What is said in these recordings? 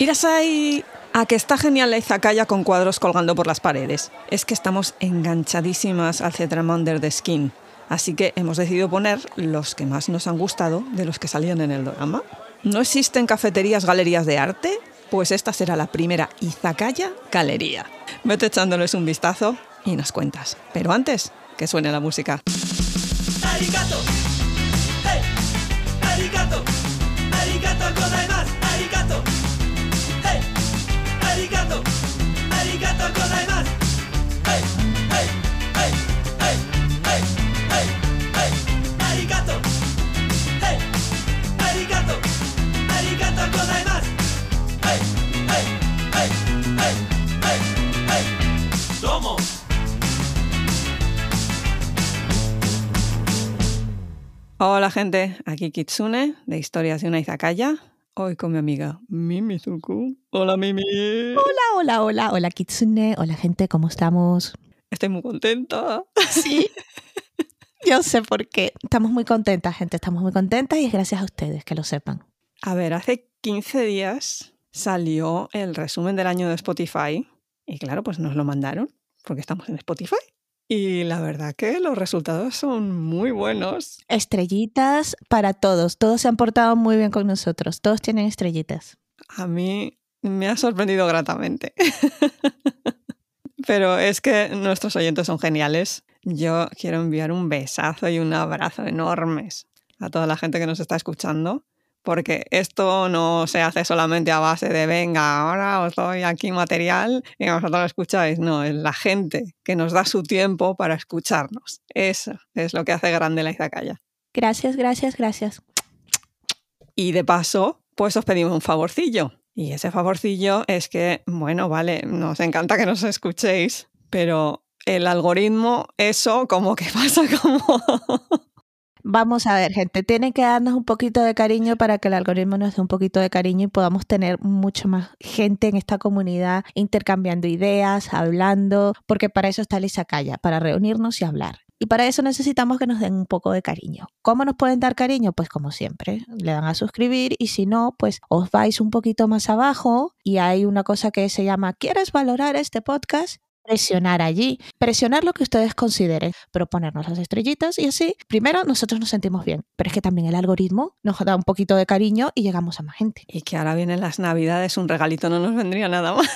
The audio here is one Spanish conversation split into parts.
Irasai, a que está genial la izakaya con cuadros colgando por las paredes. Es que estamos enganchadísimas al Cetramander de Skin. Así que hemos decidido poner los que más nos han gustado de los que salían en el drama. ¿No existen cafeterías, galerías de arte? Pues esta será la primera izakaya galería. Vete echándoles un vistazo y nos cuentas. Pero antes, que suene la música. Hey. Arigato. Hola gente, aquí Kitsune de Historias de una Izakaya. Hoy con mi amiga Mimi Zuku. Hola Mimi. Hola, hola, hola, hola Kitsune, hola gente, ¿cómo estamos? Estoy muy contenta. Sí. Yo sé por qué. Estamos muy contentas, gente, estamos muy contentas y es gracias a ustedes, que lo sepan. A ver, hace 15 días salió el resumen del año de Spotify y claro, pues nos lo mandaron porque estamos en Spotify. Y la verdad que los resultados son muy buenos. Estrellitas para todos, todos se han portado muy bien con nosotros, todos tienen estrellitas. A mí me ha sorprendido gratamente. Pero es que nuestros oyentes son geniales. Yo quiero enviar un besazo y un abrazo enormes a toda la gente que nos está escuchando, porque esto no se hace solamente a base de venga, ahora os doy aquí material y vosotros lo escucháis. No, es la gente que nos da su tiempo para escucharnos. Eso es lo que hace grande la Izakaya. Gracias, gracias, gracias. Y de paso, pues os pedimos un favorcillo. Y ese favorcillo es que, bueno, vale, nos encanta que nos escuchéis, pero el algoritmo, eso como que pasa como... Vamos a ver, gente, tienen que darnos un poquito de cariño para que el algoritmo nos dé un poquito de cariño y podamos tener mucho más gente en esta comunidad intercambiando ideas, hablando, porque para eso está la Izakaya, para reunirnos y hablar. Y para eso necesitamos que nos den un poco de cariño. ¿Cómo nos pueden dar cariño? Pues como siempre, le dan a suscribir y si no, pues os vais un poquito más abajo y hay una cosa que se llama ¿Quieres valorar este podcast? Presionar allí, presionar lo que ustedes consideren, pero ponernos las estrellitas y así, primero nosotros nos sentimos bien, pero es que también el algoritmo nos da un poquito de cariño y llegamos a más gente. Y que ahora vienen las navidades, un regalito no nos vendría nada más.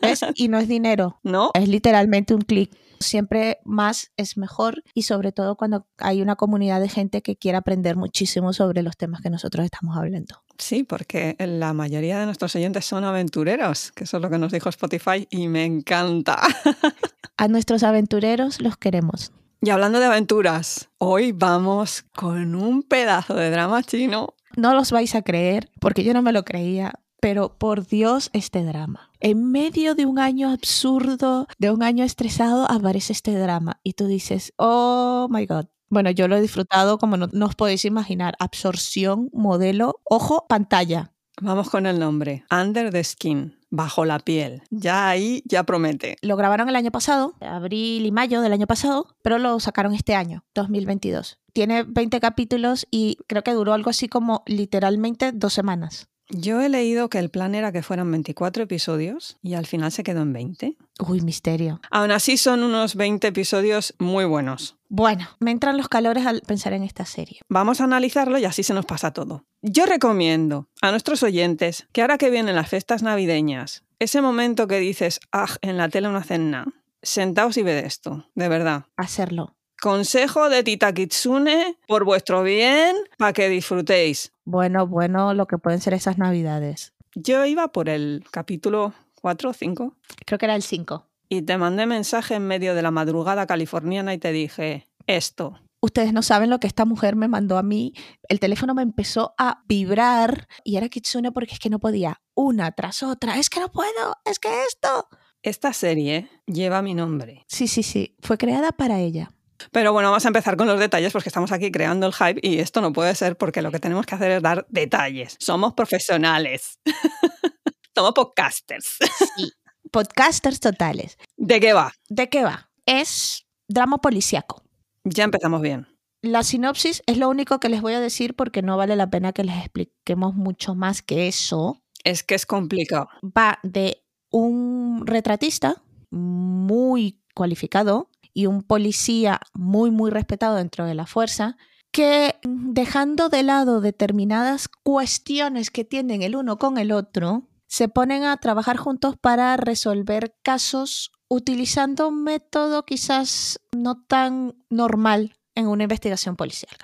¿Ves? Y no es dinero, ¿No? es literalmente un clic. Siempre más es mejor y sobre todo cuando hay una comunidad de gente que quiere aprender muchísimo sobre los temas que nosotros estamos hablando. Sí, porque la mayoría de nuestros oyentes son aventureros, que eso es lo que nos dijo Spotify y me encanta. A nuestros aventureros los queremos. Y hablando de aventuras, hoy vamos con un pedazo de drama chino. No los vais a creer, porque yo no me lo creía, pero por Dios este drama. En medio de un año absurdo, de un año estresado, aparece este drama y tú dices, oh my god. Bueno, yo lo he disfrutado como no, no os podéis imaginar. Absorción, modelo, ojo, pantalla. Vamos con el nombre, Under the Skin, bajo la piel. Ya ahí ya promete. Lo grabaron el año pasado, abril y mayo del año pasado, pero lo sacaron este año, 2022. Tiene 20 capítulos y creo que duró algo así como literalmente dos semanas. Yo he leído que el plan era que fueran 24 episodios y al final se quedó en 20. Uy, misterio. Aún así son unos 20 episodios muy buenos. Bueno, me entran los calores al pensar en esta serie. Vamos a analizarlo y así se nos pasa todo. Yo recomiendo a nuestros oyentes que ahora que vienen las fiestas navideñas, ese momento que dices, ah, en la tele no hacen nada, sentaos y ved esto, de verdad. Hacerlo. Consejo de Tita Kitsune por vuestro bien, para que disfrutéis. Bueno, bueno, lo que pueden ser esas navidades. Yo iba por el capítulo 4 o 5 Creo que era el 5. y te mandé mensaje en medio de la madrugada californiana y te dije, esto. Ustedes no saben lo que esta mujer me mandó a mí. El teléfono me empezó a vibrar y era Kitsune porque es que no podía una tras otra. Es que no puedo, es que esto. Esta serie lleva mi nombre. Sí, sí, sí. Fue creada para ella. Pero bueno, vamos a empezar con los detalles porque estamos aquí creando el hype y esto no puede ser porque lo que tenemos que hacer es dar detalles. Somos profesionales. Somos podcasters. Sí. Podcasters totales. ¿De qué va? ¿De qué va? Es drama policíaco. Ya empezamos bien. La sinopsis es lo único que les voy a decir porque no vale la pena que les expliquemos mucho más que eso. Es que es complicado. Va de un retratista muy cualificado y un policía muy, muy respetado dentro de la fuerza, que dejando de lado determinadas cuestiones que tienen el uno con el otro, se ponen a trabajar juntos para resolver casos utilizando un método quizás no tan normal en una investigación policial.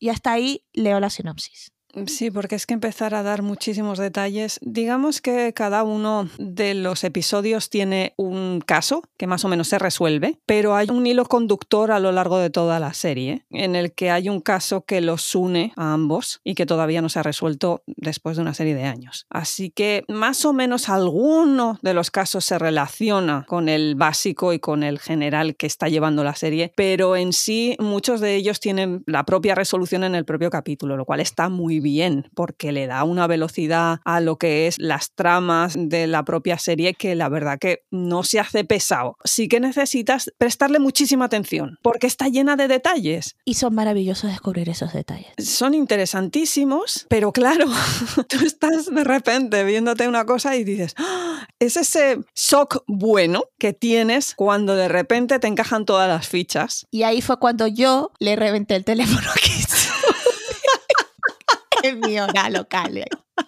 Y hasta ahí leo la sinopsis. Sí, porque es que empezar a dar muchísimos detalles. Digamos que cada uno de los episodios tiene un caso que más o menos se resuelve, pero hay un hilo conductor a lo largo de toda la serie en el que hay un caso que los une a ambos y que todavía no se ha resuelto después de una serie de años. Así que más o menos alguno de los casos se relaciona con el básico y con el general que está llevando la serie, pero en sí muchos de ellos tienen la propia resolución en el propio capítulo, lo cual está muy bien porque le da una velocidad a lo que es las tramas de la propia serie que la verdad que no se hace pesado. Sí que necesitas prestarle muchísima atención porque está llena de detalles. Y son maravillosos descubrir esos detalles. Son interesantísimos, pero claro, tú estás de repente viéndote una cosa y dices, ¡Ah! es ese shock bueno que tienes cuando de repente te encajan todas las fichas. Y ahí fue cuando yo le reventé el teléfono en mi hora local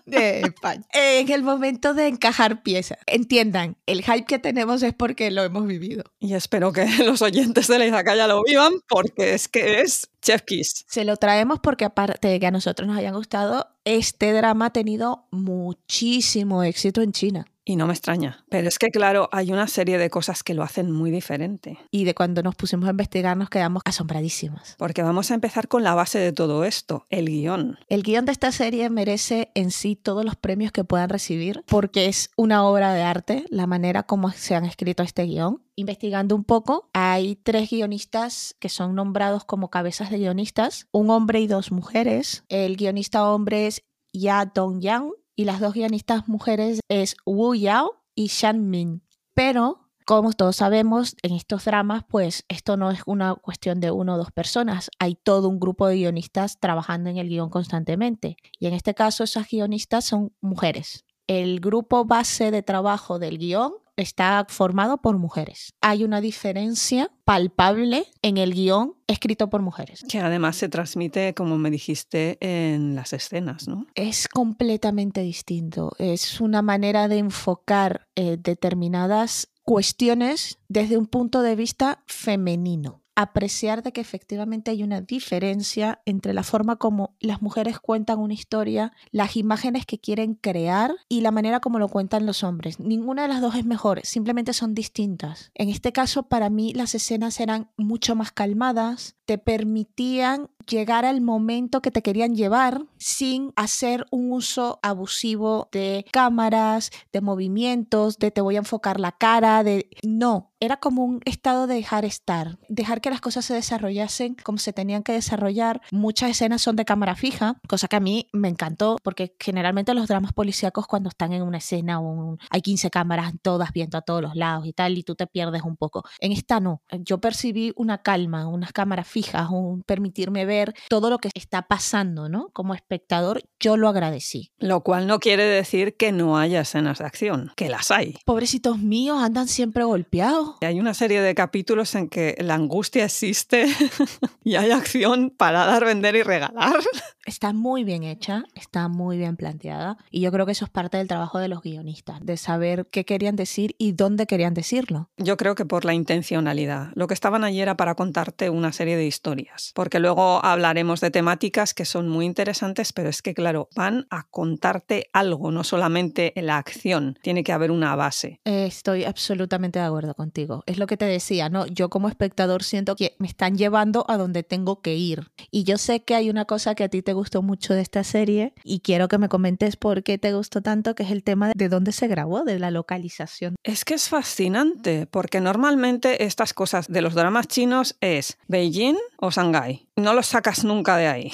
de España. En el momento de encajar piezas. Entiendan, el hype que tenemos es porque lo hemos vivido. Y espero que los oyentes de la Izakaya lo vivan porque es que es Chef Kiss. Se lo traemos porque aparte de que a nosotros nos hayan gustado, este drama ha tenido muchísimo éxito en China. Y no me extraña. Pero es que, claro, hay una serie de cosas que lo hacen muy diferente. Y de cuando nos pusimos a investigar nos quedamos asombradísimas. Porque vamos a empezar con la base de todo esto, el guion. El guion de esta serie merece en sí todos los premios que puedan recibir porque es una obra de arte, la manera como se han escrito este guion. Investigando un poco, hay tres guionistas que son nombrados como cabezas de guionistas, un hombre y dos mujeres. El guionista hombre es Ya Dong-yang y las dos guionistas mujeres es Wu Yao y Shan Min. Pero, como todos sabemos, en estos dramas, pues esto no es una cuestión de uno o dos personas, hay todo un grupo de guionistas trabajando en el guion constantemente. Y en este caso, esas guionistas son mujeres. El grupo base de trabajo del guion está formado por mujeres. Hay una diferencia palpable en el guion escrito por mujeres. Que además se transmite, como me dijiste, en las escenas, ¿no? Es completamente distinto. Es una manera de enfocar eh, determinadas cuestiones desde un punto de vista femenino apreciar de que efectivamente hay una diferencia entre la forma como las mujeres cuentan una historia, las imágenes que quieren crear y la manera como lo cuentan los hombres. Ninguna de las dos es mejor, simplemente son distintas. En este caso, para mí, las escenas eran mucho más calmadas, te permitían llegar al momento que te querían llevar sin hacer un uso abusivo de cámaras, de movimientos, de te voy a enfocar la cara, de no, era como un estado de dejar estar, dejar que las cosas se desarrollasen como se tenían que desarrollar. Muchas escenas son de cámara fija, cosa que a mí me encantó porque generalmente los dramas policíacos cuando están en una escena un, hay 15 cámaras todas viendo a todos los lados y tal y tú te pierdes un poco. En esta no, yo percibí una calma, unas cámaras fijas, un permitirme ver todo lo que está pasando, ¿no? Como espectador, yo lo agradecí. Lo cual no quiere decir que no haya escenas de acción, que las hay. Pobrecitos míos, andan siempre golpeados. Hay una serie de capítulos en que la angustia existe y hay acción para dar, vender y regalar. Está muy bien hecha, está muy bien planteada y yo creo que eso es parte del trabajo de los guionistas, de saber qué querían decir y dónde querían decirlo. Yo creo que por la intencionalidad. Lo que estaban allí era para contarte una serie de historias, porque luego hablaremos de temáticas que son muy interesantes, pero es que claro, van a contarte algo, no solamente la acción, tiene que haber una base. Estoy absolutamente de acuerdo contigo. Es lo que te decía, ¿no? Yo como espectador siento que me están llevando a donde tengo que ir. Y yo sé que hay una cosa que a ti te gustó mucho de esta serie y quiero que me comentes por qué te gustó tanto, que es el tema de dónde se grabó, de la localización. Es que es fascinante, porque normalmente estas cosas de los dramas chinos es Beijing o Shanghái. No los sacas nunca de ahí.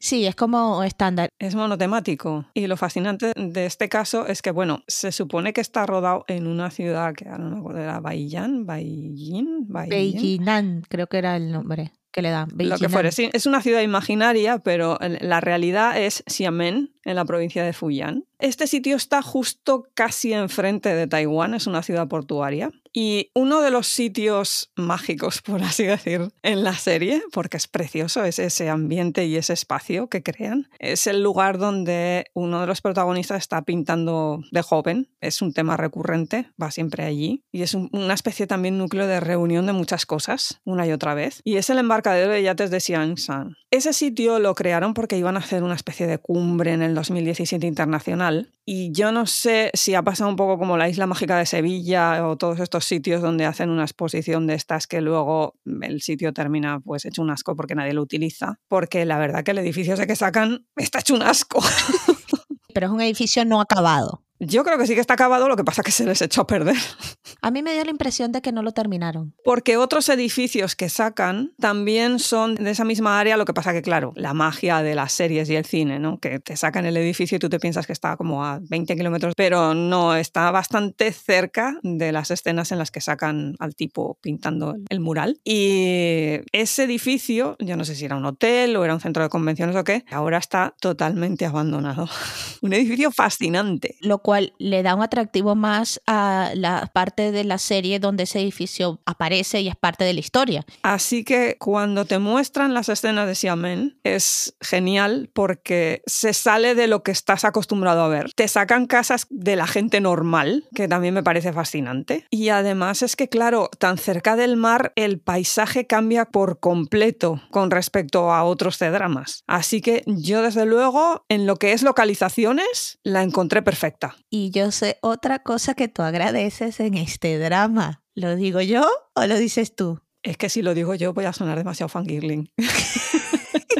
Sí, es como estándar. Es monotemático. Y lo fascinante de este caso es que, bueno, se supone que está rodado en una ciudad que ahora no me acuerdo, era Beijing, Beijing, Beijing, creo que era el nombre que le dan. Lo que fuere, sí, es una ciudad imaginaria, pero la realidad es Xiamen, en la provincia de Fujian. Este sitio está justo casi enfrente de Taiwán, es una ciudad portuaria. Y uno de los sitios mágicos, por así decir, en la serie, porque es precioso, es ese ambiente y ese espacio que crean, es el lugar donde uno de los protagonistas está pintando de joven. Es un tema recurrente, va siempre allí. Y es una especie también núcleo de reunión de muchas cosas, una y otra vez. Y es el embarcadero de yates de Xiangshan. Ese sitio lo crearon porque iban a hacer una especie de cumbre en el 2017 internacional. Y yo no sé si ha pasado un poco como la isla mágica de Sevilla o todos estos sitios donde hacen una exposición de estas que luego el sitio termina pues hecho un asco porque nadie lo utiliza. Porque la verdad que el edificio ese que sacan está hecho un asco. Pero es un edificio no acabado. Yo creo que sí que está acabado, lo que pasa es que se les echó a perder. A mí me dio la impresión de que no lo terminaron. Porque otros edificios que sacan también son de esa misma área, lo que pasa que, claro, la magia de las series y el cine, ¿no? Que te sacan el edificio y tú te piensas que está como a 20 kilómetros, pero no, está bastante cerca de las escenas en las que sacan al tipo pintando el mural. Y ese edificio, yo no sé si era un hotel o era un centro de convenciones o qué, ahora está totalmente abandonado. un edificio fascinante. Lo cual le da un atractivo más a la parte de la serie donde ese edificio aparece y es parte de la historia. Así que cuando te muestran las escenas de Xiamen es genial porque se sale de lo que estás acostumbrado a ver. Te sacan casas de la gente normal, que también me parece fascinante. Y además es que, claro, tan cerca del mar el paisaje cambia por completo con respecto a otros C-dramas. Así que yo desde luego en lo que es localizaciones la encontré perfecta. Y yo sé otra cosa que tú agradeces en este drama. ¿Lo digo yo o lo dices tú? Es que si lo digo yo voy a sonar demasiado fangirling.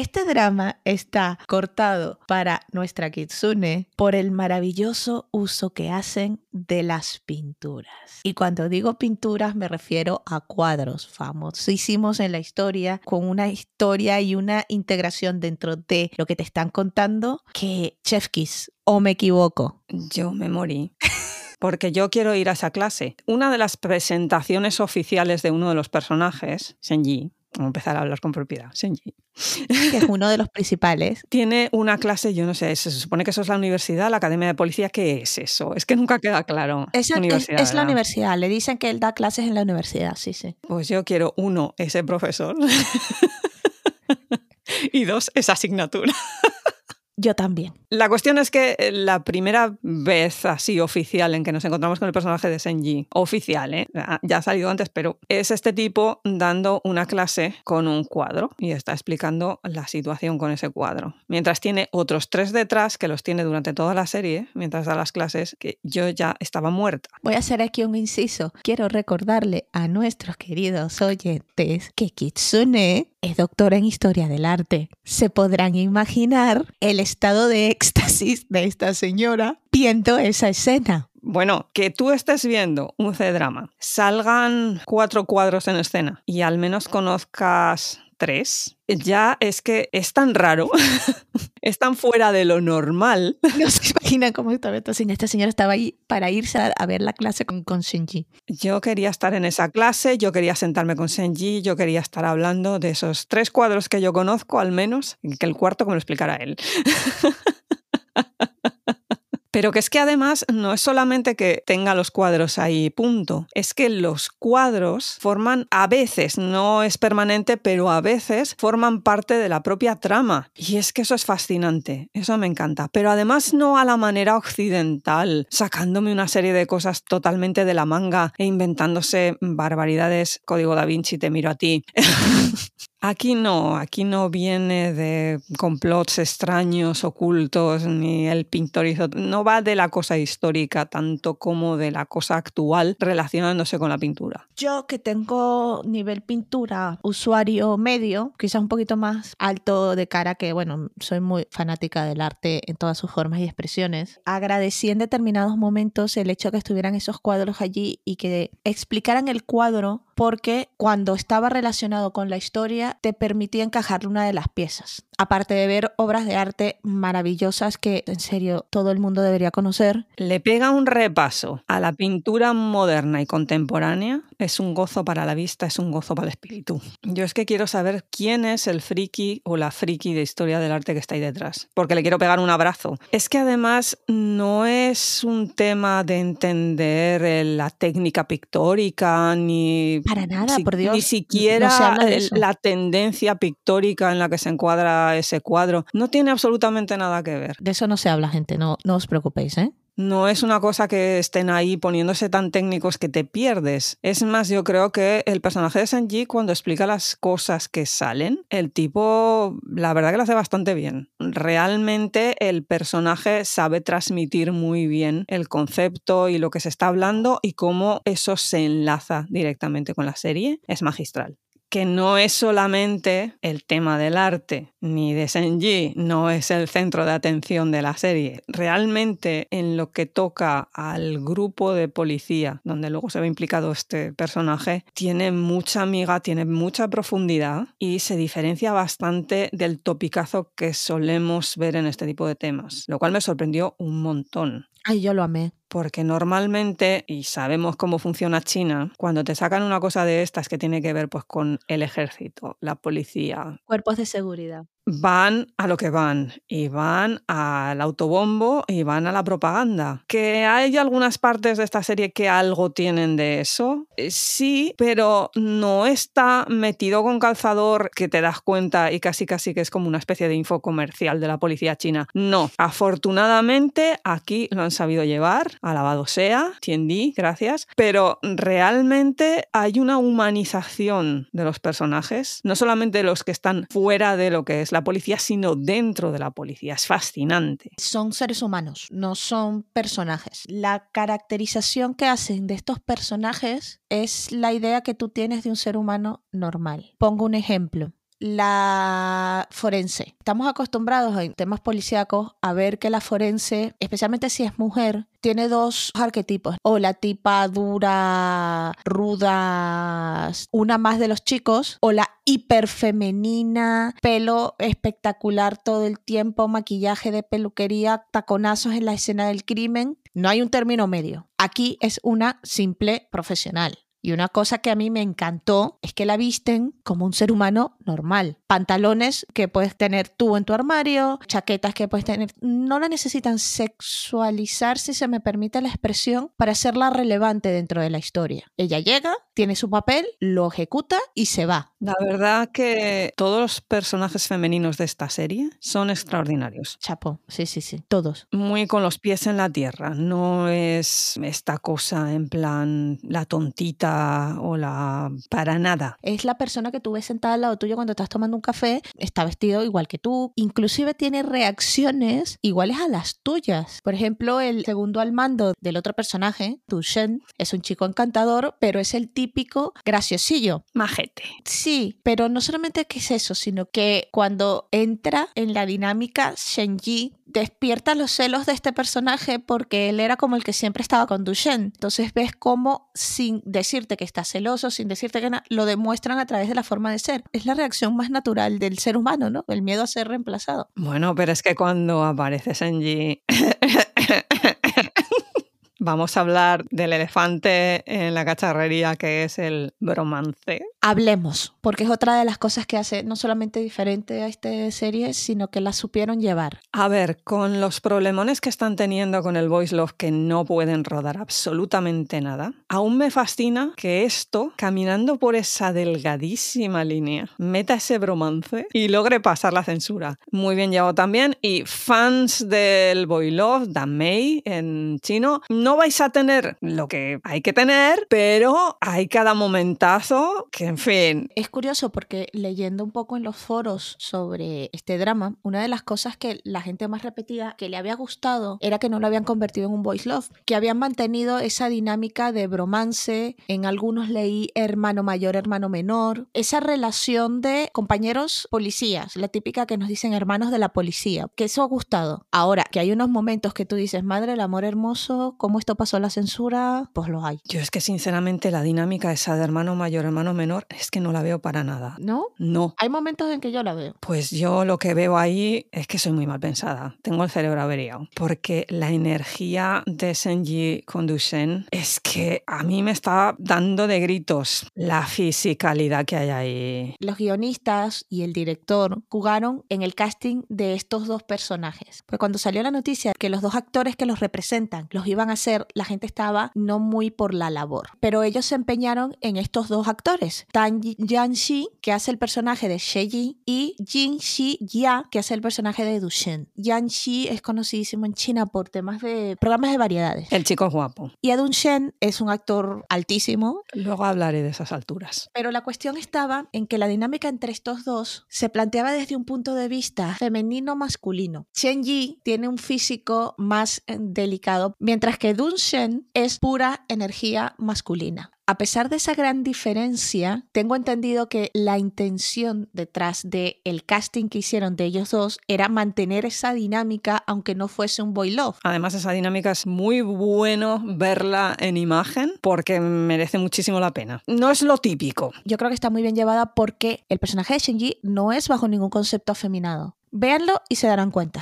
Este drama está cortado para nuestra Kitsune por el maravilloso uso que hacen de las pinturas. Y cuando digo pinturas me refiero a cuadros famosísimos en la historia, con una historia y una integración dentro de lo que te están contando, que Chef o me equivoco. Yo me morí. Porque yo quiero ir a esa clase. Una de las presentaciones oficiales de uno de los personajes, Senji, Vamos a empezar a hablar con propiedad. Senji. que es uno de los principales. Tiene una clase, yo no sé, se supone que eso es la universidad, la academia de policía. ¿Qué es eso? Es que nunca queda claro. Es, es- Universidad, es la universidad. Le dicen que él da clases en la universidad, sí, sí. Pues yo quiero, uno, ese profesor. y dos, esa asignatura. Yo también. La cuestión es que eh, la primera vez así oficial en que nos encontramos con el personaje de Senji, oficial, ¿eh? Ah, ya ha salido antes, pero es este tipo dando una clase con un cuadro y está explicando la situación con ese cuadro. Mientras tiene otros tres detrás que los tiene durante toda la serie, mientras da las clases, que yo ya estaba muerta. Voy a hacer aquí un inciso. Quiero recordarle a nuestros queridos oyentes que Kitsune es doctora en historia del arte. Se podrán imaginar el estado de éxtasis de esta señora viendo esa escena. Bueno, que tú estés viendo un C-drama, salgan cuatro cuadros en escena y al menos conozcas tres, ya es que es tan raro, es tan fuera de lo normal. No se imaginan cómo estaba esta señora. Esta señora estaba ahí para irse a, ver la clase con, con Shinji. Yo quería estar en esa clase, yo quería sentarme con Senji, yo quería estar hablando de esos tres cuadros que yo conozco, al menos, que el cuarto que me lo explicara él. Pero que es que además no es solamente que tenga los cuadros ahí, punto. Es que los cuadros forman a veces, no es permanente, pero a veces forman parte de la propia trama. Y es que eso es fascinante, eso me encanta. Pero además no a la manera occidental, sacándome una serie de cosas totalmente de la manga e inventándose barbaridades. Código da Vinci, te miro a ti. Aquí no, aquí no viene de complots extraños, ocultos, ni el pintor hizo. No va de la cosa histórica tanto como de la cosa actual relacionándose con la pintura. Yo que tengo nivel pintura, usuario medio, quizás un poquito más alto de cara que, bueno, soy muy fanática del arte en todas sus formas y expresiones, agradecí en determinados momentos el hecho de que estuvieran esos cuadros allí y que explicaran el cuadro porque cuando estaba relacionado con la historia te permitía encajarle una de las piezas. Aparte de ver obras de arte maravillosas que en serio todo el mundo debería conocer. Le pega un repaso a la pintura moderna y contemporánea. Es un gozo para la vista, es un gozo para el espíritu. Yo es que quiero saber quién es el friki o la friki de historia del arte que está ahí detrás, porque le quiero pegar un abrazo. Es que además no es un tema de entender eh, la técnica pictórica ni Para nada, por Dios. ni siquiera no el- la tendencia pictórica en la que se encuadra ese cuadro. No tiene absolutamente nada que ver. De eso no se habla, gente, no, no os preocupéis, ¿eh? No es una cosa que estén ahí poniéndose tan técnicos que te pierdes. Es más, yo creo que el personaje de Sanji, cuando explica las cosas que salen, el tipo, la verdad que lo hace bastante bien. Realmente el personaje sabe transmitir muy bien el concepto y lo que se está hablando y cómo eso se enlaza directamente con la serie. Es magistral que no es solamente el tema del arte, ni de Senji, no es el centro de atención de la serie. Realmente en lo que toca al grupo de policía, donde luego se ve implicado este personaje, tiene mucha amiga, tiene mucha profundidad y se diferencia bastante del topicazo que solemos ver en este tipo de temas, lo cual me sorprendió un montón. Ay, yo lo amé. Porque normalmente, y sabemos cómo funciona China, cuando te sacan una cosa de estas que tiene que ver pues, con el ejército, la policía, Cuerpos de seguridad. Van a lo que van y van al autobombo y van a la propaganda. ¿Que hay algunas partes de esta serie que algo tienen de eso? Eh, Sí, pero no está metido con calzador que te das cuenta y casi casi que es como una especie de info comercial de la policía china. No, afortunadamente aquí lo han sabido llevar, alabado sea, Tiendi, gracias, pero realmente hay una humanización de los personajes, no solamente los que están fuera de lo que es la policía, sino dentro de la policía. Es fascinante. Son seres humanos, no son personajes. La caracterización que hacen de estos personajes es la idea que tú tienes de un ser humano normal. Pongo un ejemplo. La forense. Estamos acostumbrados en temas policíacos a ver que la forense, especialmente si es mujer, tiene dos arquetipos. O la tipa dura, ruda, una más de los chicos, o la hiperfemenina, pelo espectacular todo el tiempo, maquillaje de peluquería, taconazos en la escena del crimen. No hay un término medio. Aquí es una simple profesional. Y una cosa que a mí me encantó es que la visten como un ser humano normal. Pantalones que puedes tener tú en tu armario, chaquetas que puedes tener. No la necesitan sexualizar, si se me permite la expresión, para hacerla relevante dentro de la historia. Ella llega, tiene su papel, lo ejecuta y se va. La verdad que todos los personajes femeninos de esta serie son extraordinarios. Chapo, sí, sí, sí. Todos. Muy con los pies en la tierra. No es esta cosa en plan la tontita o la para nada. Es la persona que tú ves sentada al lado tuyo cuando estás tomando un café, está vestido igual que tú, inclusive tiene reacciones iguales a las tuyas. Por ejemplo, el segundo al mando del otro personaje, Tushen, es un chico encantador, pero es el típico graciosillo. Majete. Sí, pero no solamente que es eso, sino que cuando entra en la dinámica, Shenji despierta los celos de este personaje porque él era como el que siempre estaba con Dushen. Entonces ves cómo sin decirte que está celoso, sin decirte que nada, lo demuestran a través de la forma de ser. Es la reacción más natural del ser humano, ¿no? El miedo a ser reemplazado. Bueno, pero es que cuando aparece Senji. Vamos a hablar del elefante en la cacharrería que es el bromance. Hablemos, porque es otra de las cosas que hace no solamente diferente a esta serie, sino que la supieron llevar. A ver, con los problemones que están teniendo con el voice love que no pueden rodar absolutamente nada, aún me fascina que esto, caminando por esa delgadísima línea, meta ese bromance y logre pasar la censura. Muy bien llevado también. Y fans del boy love, Danmei en chino, no vais a tener lo que hay que tener, pero hay cada momentazo que, en fin, Es curioso porque leyendo un poco en los foros sobre este drama, una de las cosas que la gente más repetía que le había gustado era que no lo habían convertido en un voice love, que habían mantenido esa dinámica de bromance, en algunos leí hermano mayor, hermano menor, esa relación de compañeros policías, la típica que nos dicen hermanos de la policía, que eso ha gustado. Ahora, que hay unos momentos que tú dices, madre, el amor hermoso, ¿cómo esto pasó la censura, pues lo hay. Yo es que sinceramente la dinámica esa de hermano mayor, hermano menor, es que no la veo para nada. ¿No? No. Hay momentos en que yo la veo. Pues yo lo que veo ahí es que soy muy mal pensada. Tengo el cerebro averiado. Porque la energía de Senji con Duchen es que a mí me está dando de gritos la fisicalidad que hay ahí. Los guionistas y el director jugaron en el casting de estos dos personajes. Pues cuando salió la noticia que los dos actores que los representan los iban a hacer, la gente estaba no muy por la labor. Pero ellos se empeñaron en estos dos actores. Tan Yan-shi, que hace el personaje de Sheji, y Jin Shi Ya, que hace el personaje de Dushen. Yan-shi es conocidísimo en China por temas de programas de variedades. El chico es guapo. Y Adun Shen es un actor altísimo, Luego hablaré de esas alturas. pero la cuestión estaba en que la dinámica entre estos dos se planteaba desde un punto de vista femenino-masculino. Chen Yi tiene un físico más eh, delicado, mientras que Dun Shen es pura energía masculina. A pesar de esa gran diferencia, tengo entendido que la intención detrás del el casting que hicieron de ellos dos era mantener esa dinámica aunque no fuese un boy love. Además, esa dinámica es muy bueno verla en imagen porque merece muchísimo la pena. No es lo típico. yo creo que está muy bien llevada porque el personaje de Shinji no es bajo ningún concepto afeminado. Véanlo y se darán cuenta.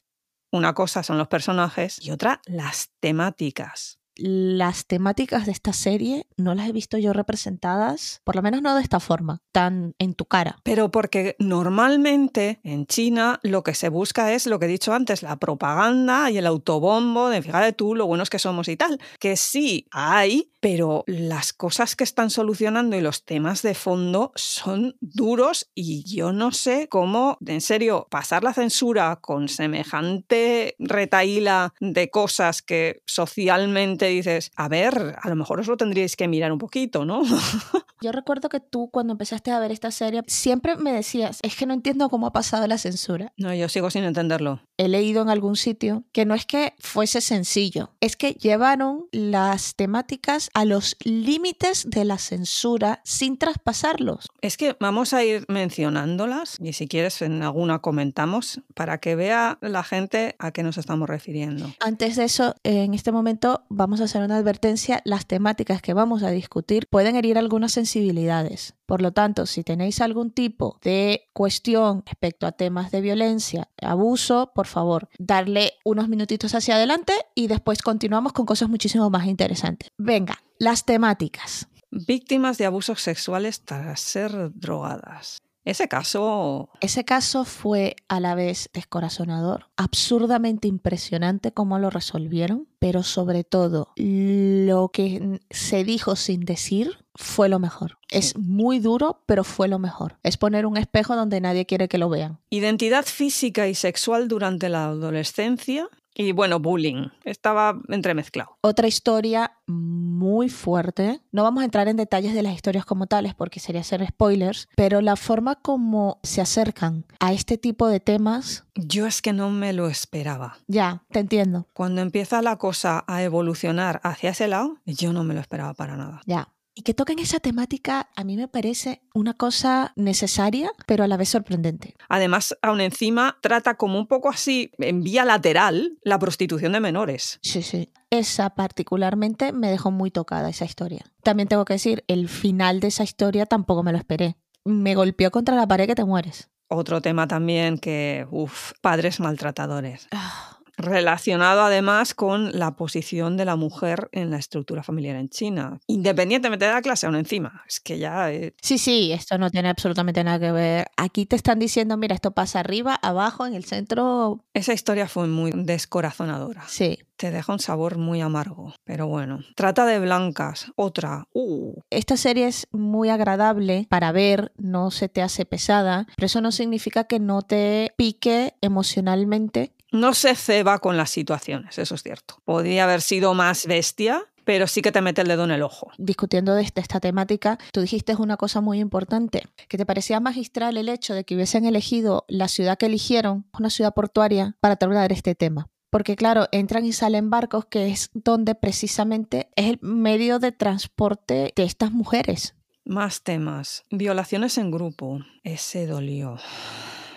Una cosa son los personajes y otra las temáticas. Las temáticas de esta serie no las he visto yo representadas, por lo menos no de esta forma, tan en tu cara. Pero porque normalmente en China lo que se busca es lo que he dicho antes, la propaganda y el autobombo de fíjate tú lo buenos que somos y tal. Que sí hay, pero las cosas que están solucionando y los temas de fondo son duros y yo no sé cómo, en serio, pasar la censura con semejante retaíla de cosas que socialmente dices, a ver, a lo mejor os lo tendríais que mirar un poquito, ¿no? Yo recuerdo que tú cuando empezaste a ver esta serie siempre me decías, es que no entiendo cómo ha pasado la censura. no, yo sigo sin entenderlo. He leído en algún sitio que no es que fuese sencillo, es que llevaron las temáticas a los límites de la censura sin traspasarlos. Es que vamos a ir mencionándolas y si quieres en alguna comentamos para que vea la gente a qué nos estamos refiriendo. Antes de eso, en este momento vamos hacer una advertencia. Las temáticas que vamos a discutir pueden herir algunas sensibilidades. Por lo tanto, si tenéis algún tipo de cuestión respecto a temas de violencia, abuso, por favor, darle unos minutitos hacia adelante y después continuamos con cosas muchísimo más interesantes. Venga, las temáticas. Víctimas de abusos sexuales tras ser drogadas. Ese caso Ese caso fue a la vez descorazonador, absurdamente impresionante cómo lo resolvieron, pero sobre todo lo que se dijo sin decir fue lo mejor. Es muy duro, pero fue lo mejor. Es poner un espejo donde nadie quiere que lo vean. Identidad física y sexual durante la adolescencia y bueno, bullying. Estaba entremezclado. Otra historia muy fuerte. No vamos a entrar en detalles de las historias como tales porque sería hacer spoilers, pero la forma como se acercan a este tipo de temas, Yo es que no me lo esperaba. ya, te entiendo. Cuando empieza la cosa a evolucionar hacia ese lado, yo no me lo esperaba para nada. Ya. Y que toquen esa temática a mí me parece una cosa necesaria, pero a la vez sorprendente. Además, aún encima, trata como un poco así, en vía lateral, la prostitución de menores. Sí, sí. Esa particularmente me dejó muy tocada esa historia. También tengo que decir, el final de esa historia tampoco me lo esperé. Me golpeó contra la pared que te mueres. Otro tema también que, uff, padres maltratadores. Ah, Relacionado además con la posición de la mujer en la estructura familiar en China. Independientemente de la clase, aún encima. Es que ya... eh, Sí, sí, esto no tiene absolutamente nada que ver. Aquí te están diciendo, mira, esto pasa arriba, abajo, en el centro. esa historia fue muy descorazonadora. Sí. Te deja un sabor muy amargo. Pero bueno. Trata de blancas. Otra. Uh, Esta serie es muy agradable para ver, no se te hace pesada, pero eso no significa que no te pique emocionalmente. No se ceba con las situaciones, eso es cierto. Podría haber sido más bestia, pero sí que te mete el dedo en el ojo. Discutiendo de esta, esta temática, tú dijiste una cosa muy importante, que te parecía magistral el hecho de que hubiesen elegido la ciudad que eligieron, una ciudad portuaria, para tratar este tema. Porque claro, entran y salen barcos, que es donde precisamente es el medio de transporte de estas mujeres. Más temas. Violaciones en grupo. Ese dolió.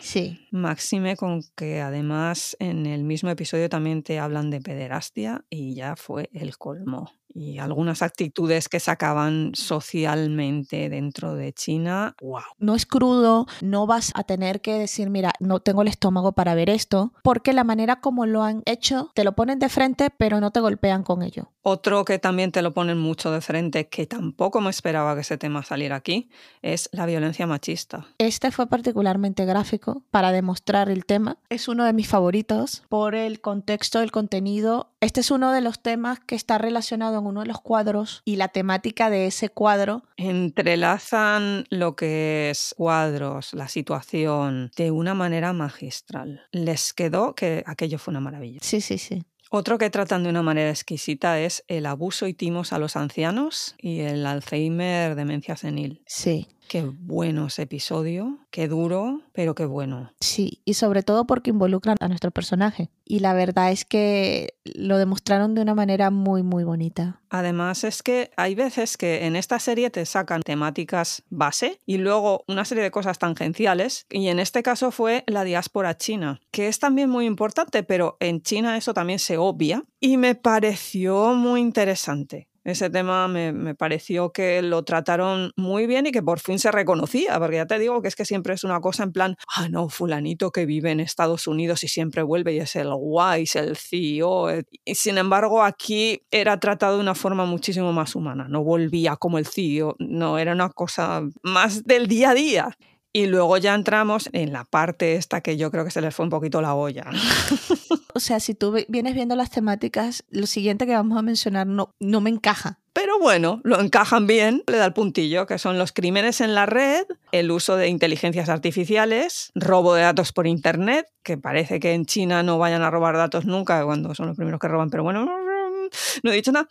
Sí. Máxime con que además en el mismo episodio también te hablan de pederastia y ya fue el colmo y algunas actitudes que sacaban socialmente dentro de China. ¡Wow! No es crudo, no vas a tener que decir, mira, no tengo el estómago para ver esto, porque la manera como lo han hecho, te lo ponen de frente, pero no te golpean con ello. Otro que también te lo ponen mucho de frente, que tampoco me esperaba que ese tema saliera aquí, es la violencia machista. Este fue particularmente gráfico para demostrar el tema. Es uno de mis favoritos por el contexto, el contenido. Este es uno de los temas que está relacionado en uno de los cuadros y la temática de ese cuadro. Entrelazan lo que es cuadros, la situación, de una manera magistral. Les quedó que aquello fue una maravilla. Sí, sí, sí. Otro que tratan de una manera exquisita es el abuso y timos a los ancianos y el Alzheimer, demencia senil. Sí. Qué bueno ese episodio, qué duro, pero qué bueno. Sí, y sobre todo porque involucran a nuestro personaje. Y la verdad es que lo demostraron de una manera muy, muy bonita. Además es que hay veces que en esta serie te sacan temáticas base y luego una serie de cosas tangenciales. Y en este caso fue la diáspora china, que es también muy importante, pero en China eso también se obvia. Y me pareció muy interesante. Ese tema me, me, pareció que lo trataron muy bien y que por fin se reconocía, porque ya te digo que es que siempre es una cosa en plan, ah, no, fulanito que vive en Estados Unidos y siempre vuelve y es el guay, es el CEO. Y sin embargo, aquí era tratado de una forma muchísimo más humana, no volvía como el CEO, no, era una cosa más del día a día. Y luego ya entramos en la parte esta que yo creo que se les fue un poquito la olla. o sea, si tú vienes viendo las temáticas, lo siguiente que vamos a mencionar no, no me encaja. Pero bueno, lo encajan bien, le da el puntillo, que son los crímenes en la red, el uso de inteligencias artificiales, robo de datos por Internet, que parece que en China no vayan a robar datos nunca cuando son los primeros que roban, pero bueno, no he dicho nada.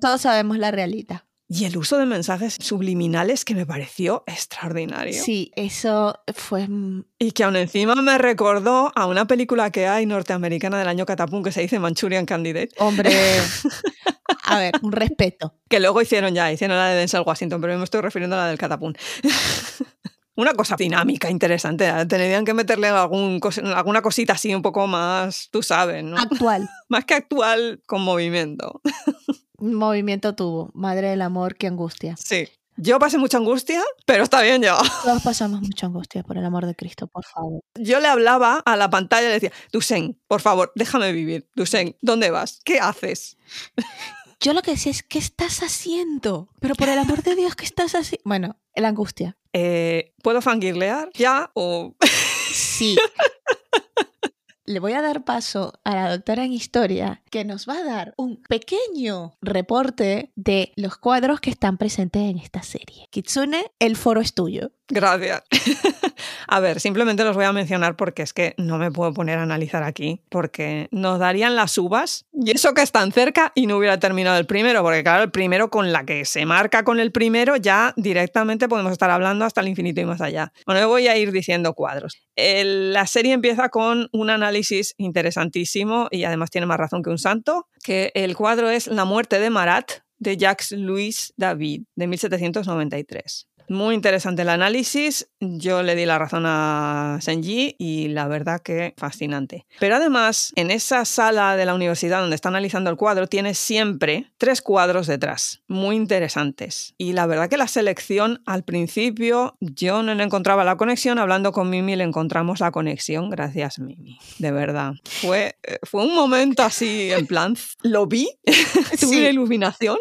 Todos sabemos la realidad. Y el uso de mensajes subliminales que me pareció extraordinario. Sí, eso fue... Y que aún encima me recordó a una película que hay norteamericana del año Catapum que se dice Manchurian Candidate. Hombre, a ver, un respeto. Que luego hicieron ya, hicieron la de Denzel Washington, pero me estoy refiriendo a la del Catapum. una cosa dinámica, interesante. Tendrían que meterle algún alguna cosita así un poco más, tú sabes, ¿no? Actual. más que actual, con movimiento. Movimiento tuvo. Madre del amor, qué angustia. Sí. Yo pasé mucha angustia, pero está bien ya. Todos pasamos mucha angustia, por el amor de Cristo, por favor. Yo le hablaba a la pantalla y le decía, Dusen, por favor, déjame vivir. Dusen, ¿dónde vas? ¿Qué haces? Yo lo que decía es, ¿qué estás haciendo? Pero por el amor de Dios, ¿qué estás haciendo? Bueno, la angustia. Eh, ¿Puedo fangirlear ya o...? Sí. Le voy a dar paso a la doctora en historia que nos va a dar un pequeño reporte de los cuadros que están presentes en esta serie. Kitsune, el foro es tuyo. Gracias. a ver, simplemente los voy a mencionar porque es que no me puedo poner a analizar aquí, porque nos darían las uvas y eso que están cerca y no hubiera terminado el primero, porque claro, el primero con la que se marca con el primero ya directamente podemos estar hablando hasta el infinito y más allá. Bueno, yo voy a ir diciendo cuadros. La serie empieza con un análisis interesantísimo y además tiene más razón que un santo, que el cuadro es La muerte de Marat de Jacques Louis David de 1793. Muy interesante el análisis. Yo le di la razón a Senji y la verdad que fascinante. Pero además, en esa sala de la universidad donde está analizando el cuadro, tiene siempre tres cuadros detrás, muy interesantes. Y la verdad que la selección al principio yo no encontraba la conexión. Hablando con Mimi le encontramos la conexión. Gracias, Mimi. De verdad. Fue, eh, fue un momento así, en plan, lo vi, tuve la iluminación.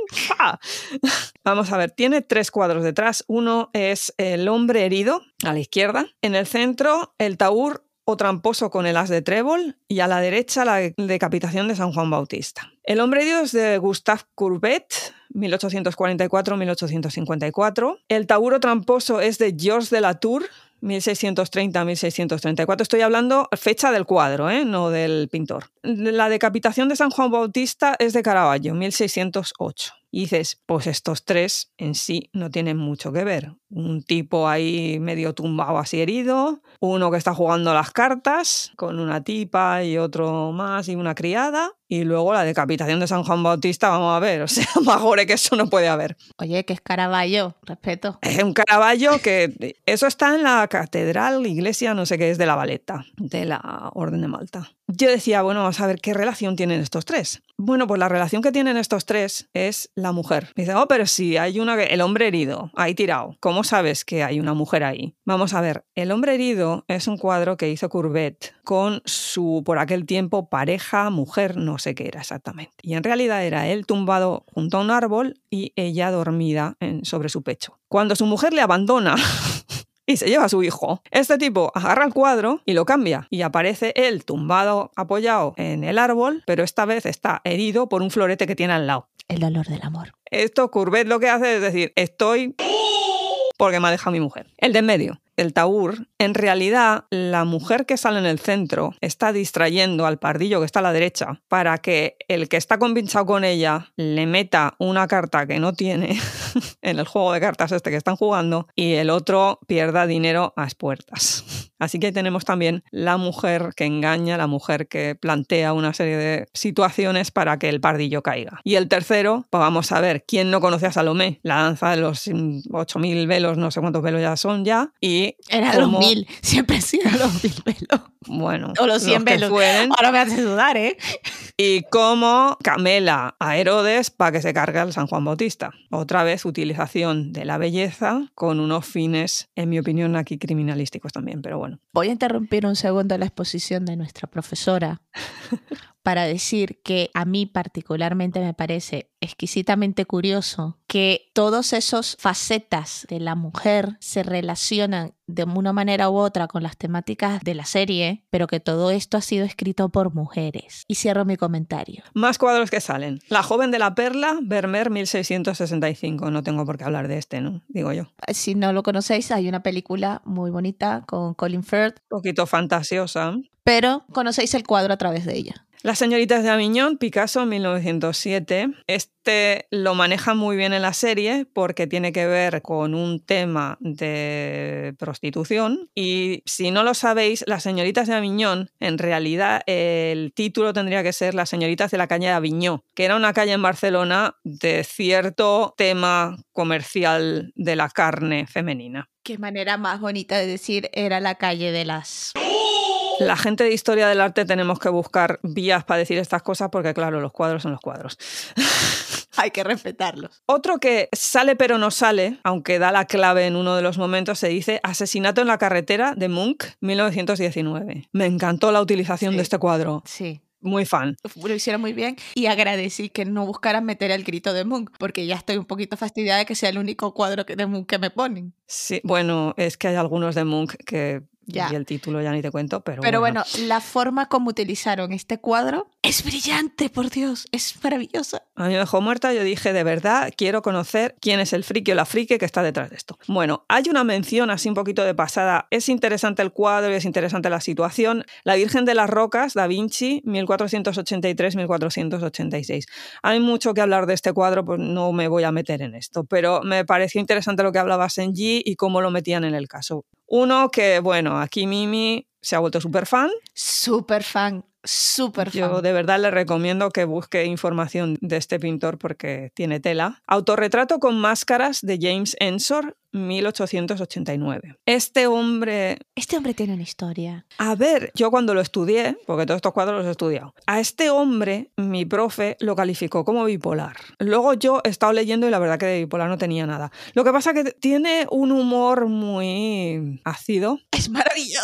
Vamos a ver, tiene tres cuadros detrás. Uno es el hombre herido a la izquierda. En el centro, el taur o tramposo con el as de trébol y a la derecha la decapitación de San Juan Bautista. El hombre herido es de Gustave Courbet, 1844-1854. El tauro tramposo es de Georges de la Tour, 1630-1634. Estoy hablando fecha del cuadro, ¿eh? no del pintor. La decapitación de San Juan Bautista es de Caravaggio, 1608. Y dices, pues estos tres en sí no tienen mucho que ver. Un tipo ahí medio tumbado así herido, uno que está jugando las cartas con una tipa y otro más y una criada, y luego la decapitación de San Juan Bautista, vamos a ver, o sea, más gore que eso no puede haber. Oye, que es Caravaggio, respeto. Es un Caravaggio que eso está en la catedral, iglesia, no sé qué es, de la Valeta, de la Orden de Malta. Yo decía, bueno, vamos a ver qué relación tienen estos tres. Bueno, pues la relación que tienen estos tres es la mujer. Dice, oh, pero si hay una, el hombre herido, ahí tirado. ¿Cómo sabes que hay una mujer ahí? Vamos a ver, el hombre herido es un cuadro que hizo Courbet con su, por aquel tiempo, pareja, mujer, no sé qué era exactamente. Y en realidad era él tumbado junto a un árbol y ella dormida en, sobre su pecho. Cuando su mujer le abandona, y se lleva a su hijo. Este tipo agarra el cuadro y lo cambia y aparece él tumbado, apoyado en el árbol, pero esta vez está herido por un florete que tiene al lado. El dolor del amor. Esto Courbet lo que hace es decir, estoy porque me ha dejado mi mujer. El de en medio, el taur, en realidad la mujer que sale en el centro está distrayendo al pardillo que está a la derecha para que el que está convinchado con ella le meta una carta que no tiene en el juego de cartas este que están jugando y el otro pierda dinero a expuertas. Así que tenemos también la mujer que engaña, la mujer que plantea una serie de situaciones para que el pardillo caiga. Y el tercero, pues vamos a ver, ¿quién no conoce a Salomé? La danza de los 8.000 velos, no sé cuántos velos ya son ya. Y Era los mil, siempre ha sido los mil velos. Bueno, O los 100 que velos. fueren. Ahora me hace dudar, ¿eh? y cómo camela a Herodes para que se cargue al San Juan Bautista. Otra vez utilización de la belleza con unos fines, en mi opinión, aquí criminalísticos también, pero bueno. Voy a interrumpir un segundo la exposición de nuestra profesora para decir que a mí particularmente me parece exquisitamente curioso que todos esos facetas de la mujer se relacionan de una manera u otra con las temáticas de la serie, pero que todo esto ha sido escrito por mujeres. Y cierro mi comentario. Más cuadros que salen. La joven de la perla, Vermeer 1665. No tengo por qué hablar de este, ¿no? Digo yo. Si no lo conocéis, hay una película muy bonita con Colin Firth, Un poquito fantasiosa. Pero conocéis el cuadro a través de ella. Las señoritas de Aviñón, Picasso, 1907. Este lo maneja muy bien en la serie porque tiene que ver con un tema de prostitución. Y si no lo sabéis, Las señoritas de Aviñón, en realidad el título tendría que ser Las señoritas de la calle de Aviñó, que era una calle en Barcelona de cierto tema comercial de la carne femenina. Qué manera más bonita de decir era la calle de las... La gente de historia del arte tenemos que buscar vías para decir estas cosas porque, claro, los cuadros son los cuadros. Hay que respetarlos. Otro que sale pero no sale, aunque da la clave en uno de los momentos, se dice Asesinato en la carretera de Munch, 1919. Me encantó la utilización Sí. de este cuadro. Sí. Muy fan. Lo hicieron muy bien y agradecí que no buscaran meter el grito de Munch, porque ya estoy un poquito fastidiada de que sea el único cuadro que- de Munch que me ponen. Sí, bueno, es que hay algunos de Munch que Ya. y el título ya ni te cuento, pero, Pero bueno, la forma como utilizaron este cuadro es brillante, por Dios, es maravillosa. A mí me dejó muerta, yo dije, de verdad, quiero conocer quién es el friki o la friki que está detrás de esto. Bueno, hay una mención así un poquito de pasada. Es interesante el cuadro y es interesante la situación. La Virgen de las Rocas, Da Vinci, 1483-1486. Hay mucho que hablar de este cuadro, pues no me voy a meter en esto, pero me pareció interesante lo que hablaba Senji y cómo lo metían en el caso. Uno que, bueno, aquí Mimi se ha vuelto súper fan. Súper fan, súper fan. Yo de verdad le recomiendo que busque información de este pintor porque tiene tela. Autorretrato con máscaras de James Ensor, 1889. Este hombre, Este hombre tiene una historia. a ver, yo cuando lo estudié, porque todos estos cuadros los he estudiado, a este hombre mi profe lo calificó como bipolar. Luego yo he estado leyendo y la verdad que de bipolar no tenía nada. Lo que pasa que tiene un humor muy ácido, Es maravilloso.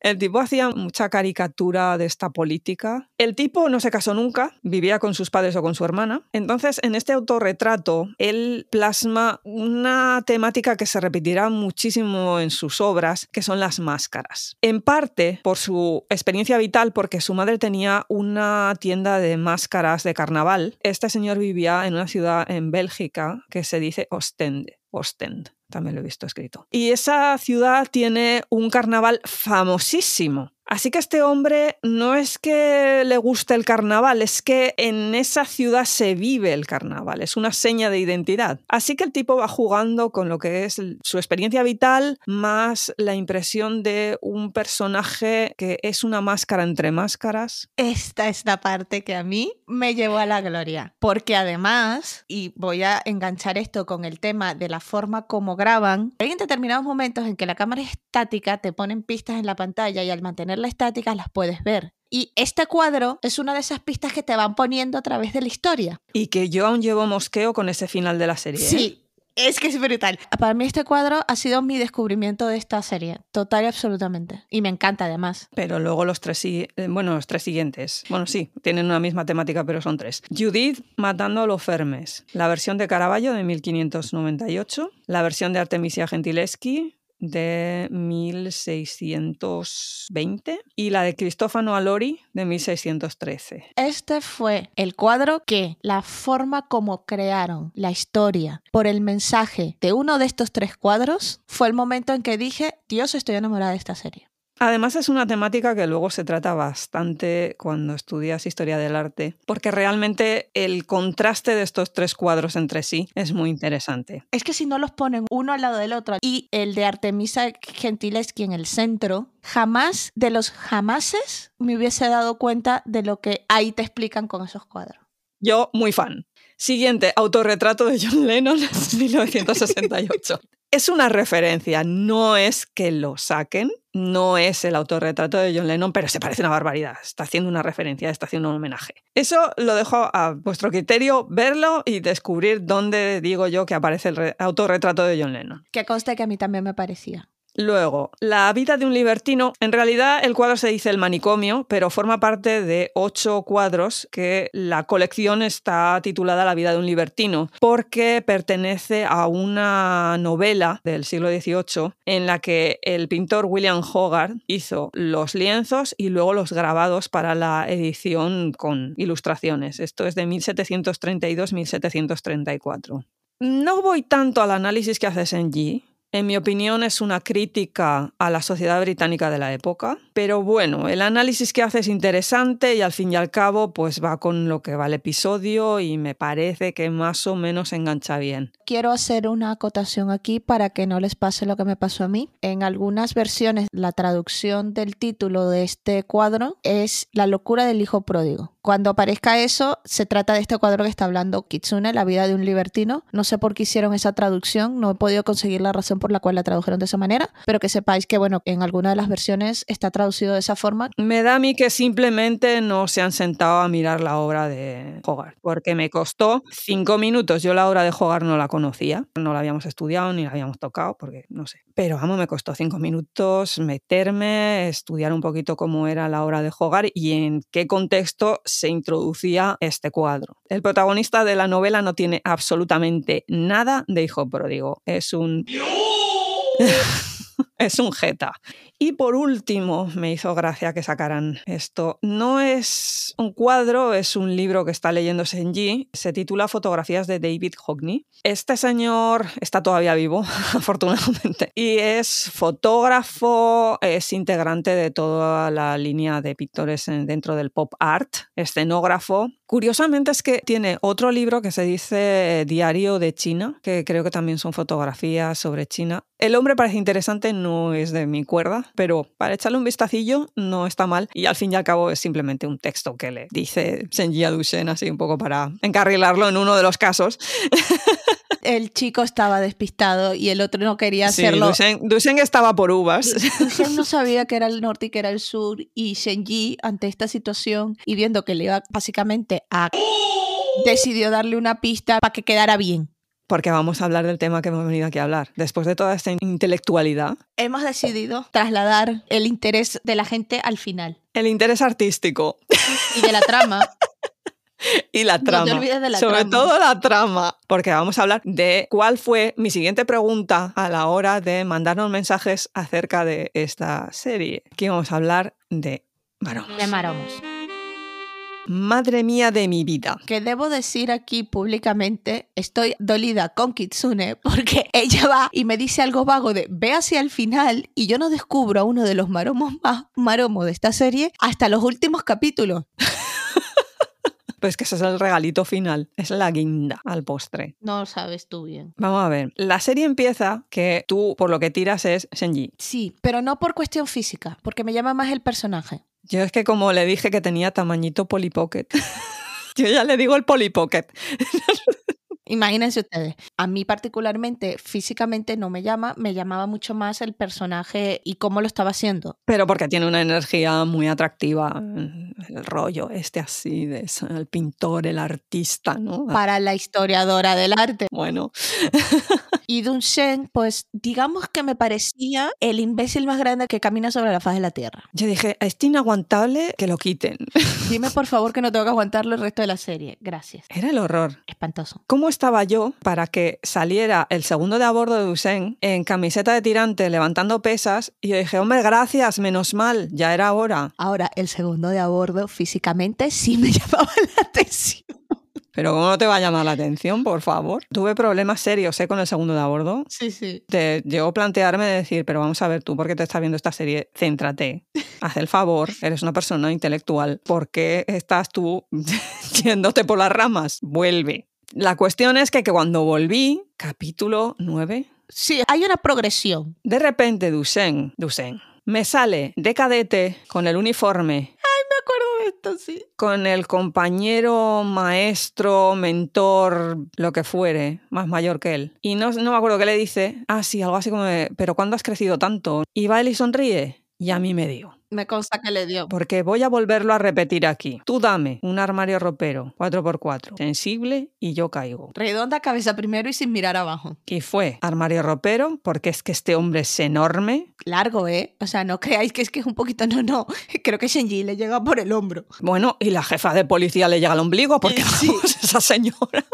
el tipo hacía mucha caricatura de esta política. El tipo no se casó nunca, vivía con sus padres o con su hermana. Entonces, en este autorretrato, él plasma una temática que se repetirá muchísimo en sus obras, que son las máscaras. En parte por su experiencia vital, porque su madre tenía una tienda de máscaras de carnaval. Este señor vivía en una ciudad en Bélgica que se dice Ostende. Ostend, también lo he visto escrito. Y esa ciudad tiene un carnaval famosísimo. Así que este hombre no es que le guste el carnaval, es que en esa ciudad se vive el carnaval, es una seña de identidad. Así que el tipo va jugando con lo que es su experiencia vital más la impresión de un personaje que es una máscara entre máscaras. Esta es la parte que a mí me llevó a la gloria, porque además, y voy a enganchar esto con el tema de la forma como graban, hay determinados momentos en que la cámara es estática, te ponen pistas en la pantalla y al mantener la estática las puedes ver. Y este cuadro es una de esas pistas que te van poniendo a través de la historia. Y que yo aún llevo mosqueo con ese final de la serie. ¿eh? Sí, es que es brutal. Para mí este cuadro ha sido mi descubrimiento de esta serie, total y absolutamente. Y me encanta además. Pero luego los tres, eh, bueno, los tres siguientes. Bueno, sí, tienen una misma temática, pero son tres. Judith matando a los Fermes. La versión de Caravaggio de 1598. La versión de Artemisia Gentileschi de 1620. Y la de Cristófano Alori de 1613. Este fue el cuadro que la forma como crearon la historia por el mensaje de uno de estos tres cuadros fue el momento en que dije, Dios, estoy enamorada de esta serie. Además es una temática que luego se trata bastante cuando estudias historia del arte, porque realmente el contraste de estos tres cuadros entre sí es muy interesante. Es que si no los ponen uno al lado del otro y el de Artemisa Gentileschi en el centro, jamás de los jamases me hubiese dado cuenta de lo que ahí te explican con esos cuadros. Yo, muy fan. Siguiente, autorretrato de John Lennon, 1968. Es una referencia, no es que lo saquen, no es el autorretrato de John Lennon, pero se parece una barbaridad. Está haciendo una referencia, está haciendo un homenaje. Eso lo dejo a vuestro criterio, verlo y descubrir dónde digo yo que aparece el re- autorretrato de John Lennon. Que conste que a mí también me parecía. Luego, La vida de un libertino. En realidad el cuadro se dice El manicomio, pero forma parte de ocho cuadros que la colección está titulada La vida de un libertino, porque pertenece a una novela del siglo XVIII en la que el pintor William Hogarth hizo los lienzos y luego los grabados para la edición con ilustraciones. Esto es de 1732-1734. No voy tanto al análisis que hace Senji, en mi opinión es una crítica a la sociedad británica de la época, pero bueno, el análisis que hace es interesante y al fin y al cabo pues va con lo que va el episodio y me parece que más o menos engancha bien. Quiero hacer una acotación aquí para que no les pase lo que me pasó a mí. En algunas versiones la traducción del título de este cuadro es La locura del hijo pródigo. Cuando aparezca eso, se trata de este cuadro que está hablando Kitsune, La vida de un libertino. No sé por qué hicieron esa traducción, no he podido conseguir la razón por la cual la tradujeron de esa manera, pero que sepáis que, bueno, en alguna de las versiones está traducido de esa forma. Me da a mí que simplemente no se han sentado a mirar la obra de Hogarth, porque me costó cinco minutos. Yo la obra de Hogarth no la conocía, no la habíamos estudiado ni la habíamos tocado, porque no sé. Pero vamos, me costó cinco minutos meterme, estudiar un poquito cómo era la obra de Hogarth y en qué contexto se introducía este cuadro. El protagonista de la novela no tiene absolutamente nada de hijo pródigo. Es un es un jeta. Y por último, me hizo gracia que sacaran esto. No es un cuadro, es un libro que está leyendo Senji. Se titula Fotografías de David Hockney. Este señor está todavía vivo, afortunadamente. Y es fotógrafo, es integrante de toda la línea de pintores en- dentro del pop art, escenógrafo. Curiosamente es que tiene otro libro que se dice Diario de China, que creo que también son fotografías sobre China. El hombre parece interesante, es de mi cuerda, pero para echarle un vistacillo no está mal. Y al fin y al cabo es simplemente un texto que le dice Senji a Duchen, así un poco para encarrilarlo en uno de los casos. El chico estaba despistado y el otro no quería Sí, hacerlo. Duchen, Duchen estaba por uvas. Duchen no sabía que era el norte y que era el sur y Shenji ante esta situación y viendo que le iba básicamente a decidió darle una pista para que quedara bien. Porque vamos a hablar del tema que hemos venido aquí a hablar. Después de toda esta intelectualidad, Hemos decidido trasladar el interés de la gente al final el interés artístico y de la trama. y la No te trama. olvides de la Sobre trama. todo la trama. Porque vamos a hablar de cuál fue mi siguiente pregunta a la hora de mandarnos mensajes acerca de esta serie. Aquí vamos a hablar de varones. de Maromos. Madre mía de mi vida. Que debo decir aquí públicamente, estoy dolida con Kitsune porque ella va y me dice algo vago de ve hacia el final y yo no descubro a uno de los maromos más maromos de esta serie hasta los últimos capítulos. Pues que ese es el regalito final, es la guinda al postre. No lo sabes tú bien. Vamos a ver, la serie empieza que tú por lo que tiras es Senji. Sí, pero no por cuestión física, porque me llama más el personaje. Yo es que como le dije que tenía tamañito Polly Pocket. Yo ya le digo el Polly Pocket. Imagínense ustedes, a mí particularmente físicamente no me llama, me llamaba mucho más el personaje y cómo lo estaba haciendo. Pero porque tiene una energía muy atractiva, el rollo este así, de eso, el pintor, el artista, ¿no? Para la historiadora del arte. Bueno, Y Dun Shen, pues digamos que me parecía el imbécil más grande que camina sobre la faz de la Tierra. yo dije, es inaguantable que lo quiten. Dime por favor que no tengo que aguantarlo el resto de la serie. Gracias. Era el horror. Espantoso. ¿Cómo estaba yo para que saliera el segundo de a bordo de Dusen en camiseta de tirante levantando pesas? Y yo dije, hombre, gracias, menos mal, ya era hora. Ahora, el segundo de a bordo físicamente sí me llamaba la atención. Pero ¿cómo no te va a llamar la atención, por favor? Tuve problemas serios ¿eh? con el segundo de a bordo. Sí, sí. Te llegó a plantearme de decir, pero vamos a ver, tú, ¿por qué te estás viendo esta serie? Céntrate, haz el favor, eres una persona intelectual. ¿Por qué estás tú yéndote por las ramas? Vuelve. La cuestión es que, que cuando volví, capítulo 9, Sí, hay una progresión. de repente Dusen, Dusen, me sale de cadete con el uniforme Me acuerdo de esto, sí. con el compañero, maestro, mentor, lo que fuere, más mayor que él. Y no, no me acuerdo qué le dice. Ah, sí, algo así como, de, pero ¿cuándo has crecido tanto? Y va él y sonríe. Y a mí me dio. Me consta que le dio. Porque voy a volverlo a repetir aquí. Tú dame un armario ropero, 4x4, sensible y yo caigo. Redonda cabeza primero y sin mirar abajo. Y fue armario ropero, porque es que este hombre es enorme. Largo, ¿eh? O sea, no creáis que es que es un poquito, no, no. Creo que Shenji le llega por el hombro. Bueno, y la jefa de policía le llega al ombligo, porque Sí. vamos, esa señora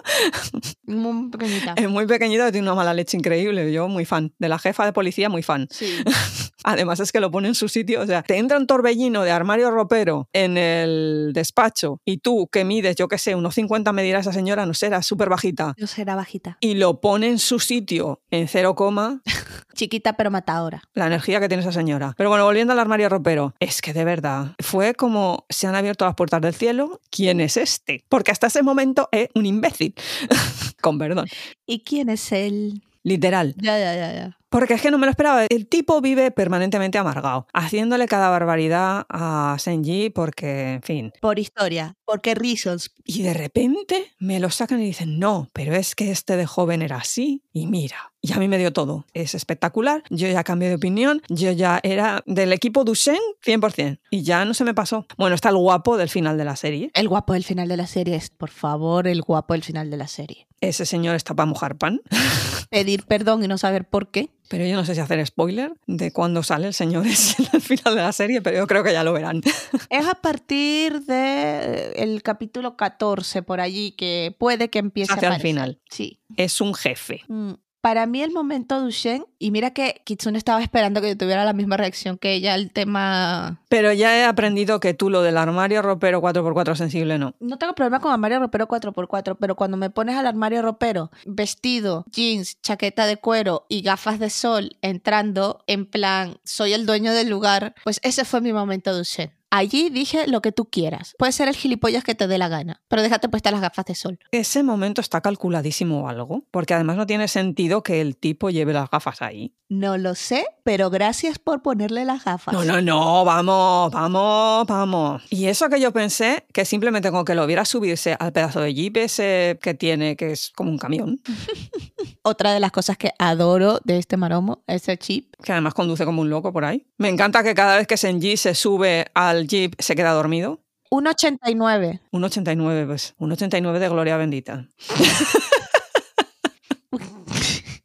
Muy pequeñita. es muy pequeñita y tiene una mala leche increíble. Yo muy fan. De la jefa de policía, muy fan. Sí. Además es que lo pone en su sitio. O sea, te entra un torbellino de armario ropero en el despacho y tú que mides, yo qué sé, unos 50 me dirá esa señora, no sé, era súper bajita. Yo será bajita. Y lo pone en su sitio en cero coma, Chiquita pero matadora. la energía que tiene esa señora. Pero bueno, volviendo al armario ropero, es que de verdad fue como se han abierto las puertas del cielo. ¿Quién es este? Porque hasta ese momento es un imbécil. Con perdón. ¿Y quién es él? Literal. Ya, ya, ya, ya. Porque es que no me lo esperaba. El tipo vive permanentemente amargado, haciéndole cada barbaridad a Senji porque, en fin. Por historia. Porque reasons. Y de repente me lo sacan y dicen, no, pero es que este de joven era así. Y mira, y a mí me dio todo. Es espectacular. Yo ya cambié de opinión. Yo ya era del equipo Duchen 100%. Y ya no se me pasó. Bueno, está el guapo del final de la serie. El guapo del final de la serie es, por favor, el guapo del final de la serie. Ese señor está para mojar pan. Pedir perdón y no saber por qué. Pero yo no sé si hacer spoiler de cuándo sale el señor ese al final de la serie, pero yo creo que ya lo verán. Es a partir de el capítulo 14 por allí que puede que empiece Hacia a el final. Sí. Es un jefe. Mm, Para mí el momento Duchen, y mira que Kitsune estaba esperando que yo tuviera la misma reacción que ella al tema... Pero ya he aprendido que tú lo del armario ropero 4x4 sensible no. No tengo problema con armario ropero 4x4, pero cuando me pones al armario ropero, vestido, jeans, chaqueta de cuero y gafas de sol, entrando en plan, soy el dueño del lugar, pues ese fue mi momento Duchen. Allí dije lo que tú quieras. Puede ser el gilipollas que te dé la gana, pero déjate puestas las gafas de sol. Ese momento está calculadísimo o algo, porque además no tiene sentido que el tipo lleve las gafas ahí. No lo sé, pero gracias por ponerle las gafas. No, no, no, vamos, vamos, vamos. Y eso que yo pensé, que simplemente con que lo viera subirse al pedazo de jeep ese que tiene, que es como un camión, Otra de las cosas que adoro de este maromo, ese chip. Que además conduce como un loco por ahí. Me encanta que cada vez que Senji se sube al jeep se queda dormido. Un 89. Un 89, pues. Un 89 de gloria bendita.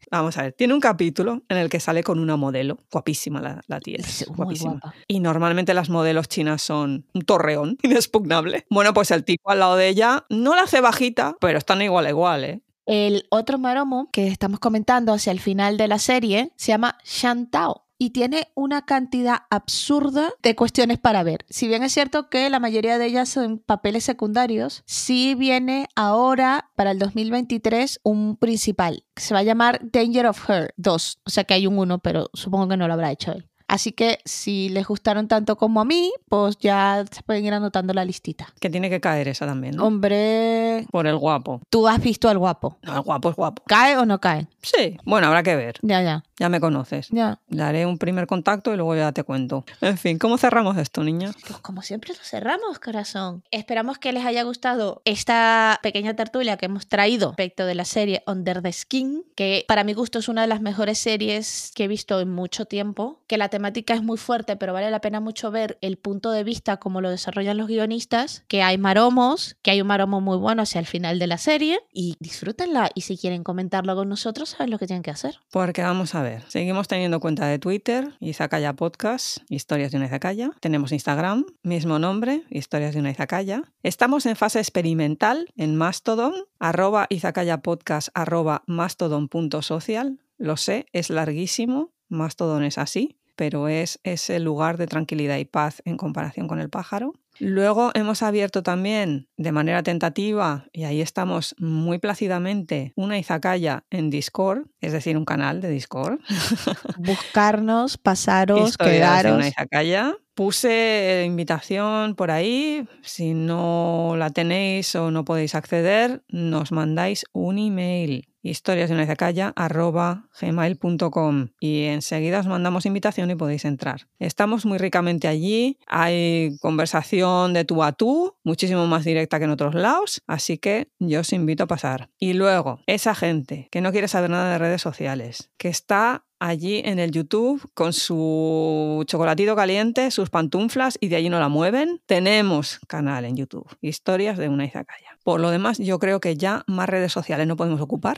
Vamos a ver, tiene un capítulo en el que sale con una modelo, guapísima la, la tía, Es guapísima. guapa. Y normalmente las modelos chinas son un torreón inexpugnable. Bueno, pues el tipo al lado de ella no la hace bajita, pero están igual a igual, ¿eh? El otro maromo que estamos comentando hacia el final de la serie se llama Shantao. y tiene una cantidad absurda de cuestiones para ver. Si bien es cierto que la mayoría de ellas son papeles secundarios, sí viene ahora para el 2023 un principal que se va a llamar Danger of Her 2. O sea que hay un 1, pero supongo que no lo habrá hecho él. Así que si les gustaron tanto como a mí, pues ya se pueden ir anotando la listita. Que tiene que caer esa también, ¿no? Hombre, Por el guapo. tú has visto al guapo. No, el guapo es guapo. ¿Cae o no cae? Sí. Bueno, habrá que ver. Ya, ya, Ya me conoces. ya. Le haré un primer contacto y luego ya te cuento. En fin, ¿cómo cerramos esto, niña? Pues como siempre lo cerramos, corazón. Esperamos que les haya gustado esta pequeña tertulia que hemos traído respecto de la serie Under the Skin, que para mi gusto es una de las mejores series que he visto en mucho tiempo, que la temática es muy fuerte, pero vale la pena mucho ver el punto de vista, como lo desarrollan los guionistas, que hay maromos, que hay un maromo muy bueno hacia el final de la serie, y disfrútenla. Y si quieren comentarlo con nosotros, saben lo que tienen que hacer. Porque vamos a ver, seguimos teniendo cuenta de Twitter, Izakaya Podcast, Historias de una Izakaya. Tenemos Instagram, mismo nombre, Historias de una Izakaya. Estamos en fase experimental en Mastodon, arroba Izakaya Podcast, arroba mastodon.social. Lo sé, es larguísimo, Mastodon es así, pero es ese lugar de tranquilidad y paz en comparación con el pájaro. Luego hemos abierto también de manera tentativa, y ahí estamos muy plácidamente, una izakaya en Discord, es decir, un canal de Discord. Buscarnos, pasaros, Historias quedaros. una izakaya. Puse invitación por ahí. Si no la tenéis o no podéis acceder, nos mandáis un email historias de una arroba gmail.com y enseguida os mandamos invitación y podéis entrar. Estamos muy ricamente allí, hay conversación de tú a tú, muchísimo más directa que en otros lados, así que yo os invito a pasar. Y luego, esa gente que no quiere saber nada de redes sociales, que está allí en el YouTube con su chocolatito caliente, sus pantuflas y de allí no la mueven. Tenemos canal en YouTube, Historias de una Izakaya. Por lo demás, yo creo que ya más redes sociales no podemos ocupar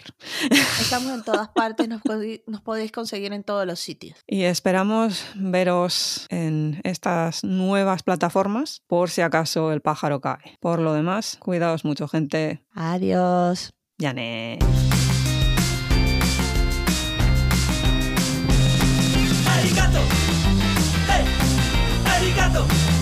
Estamos en todas partes, nos, podéis conseguir en todos los sitios. y esperamos veros en estas nuevas plataformas por si acaso el pájaro cae. Por lo demás, cuidaos mucho, gente. Adiós. Yané. Arigato.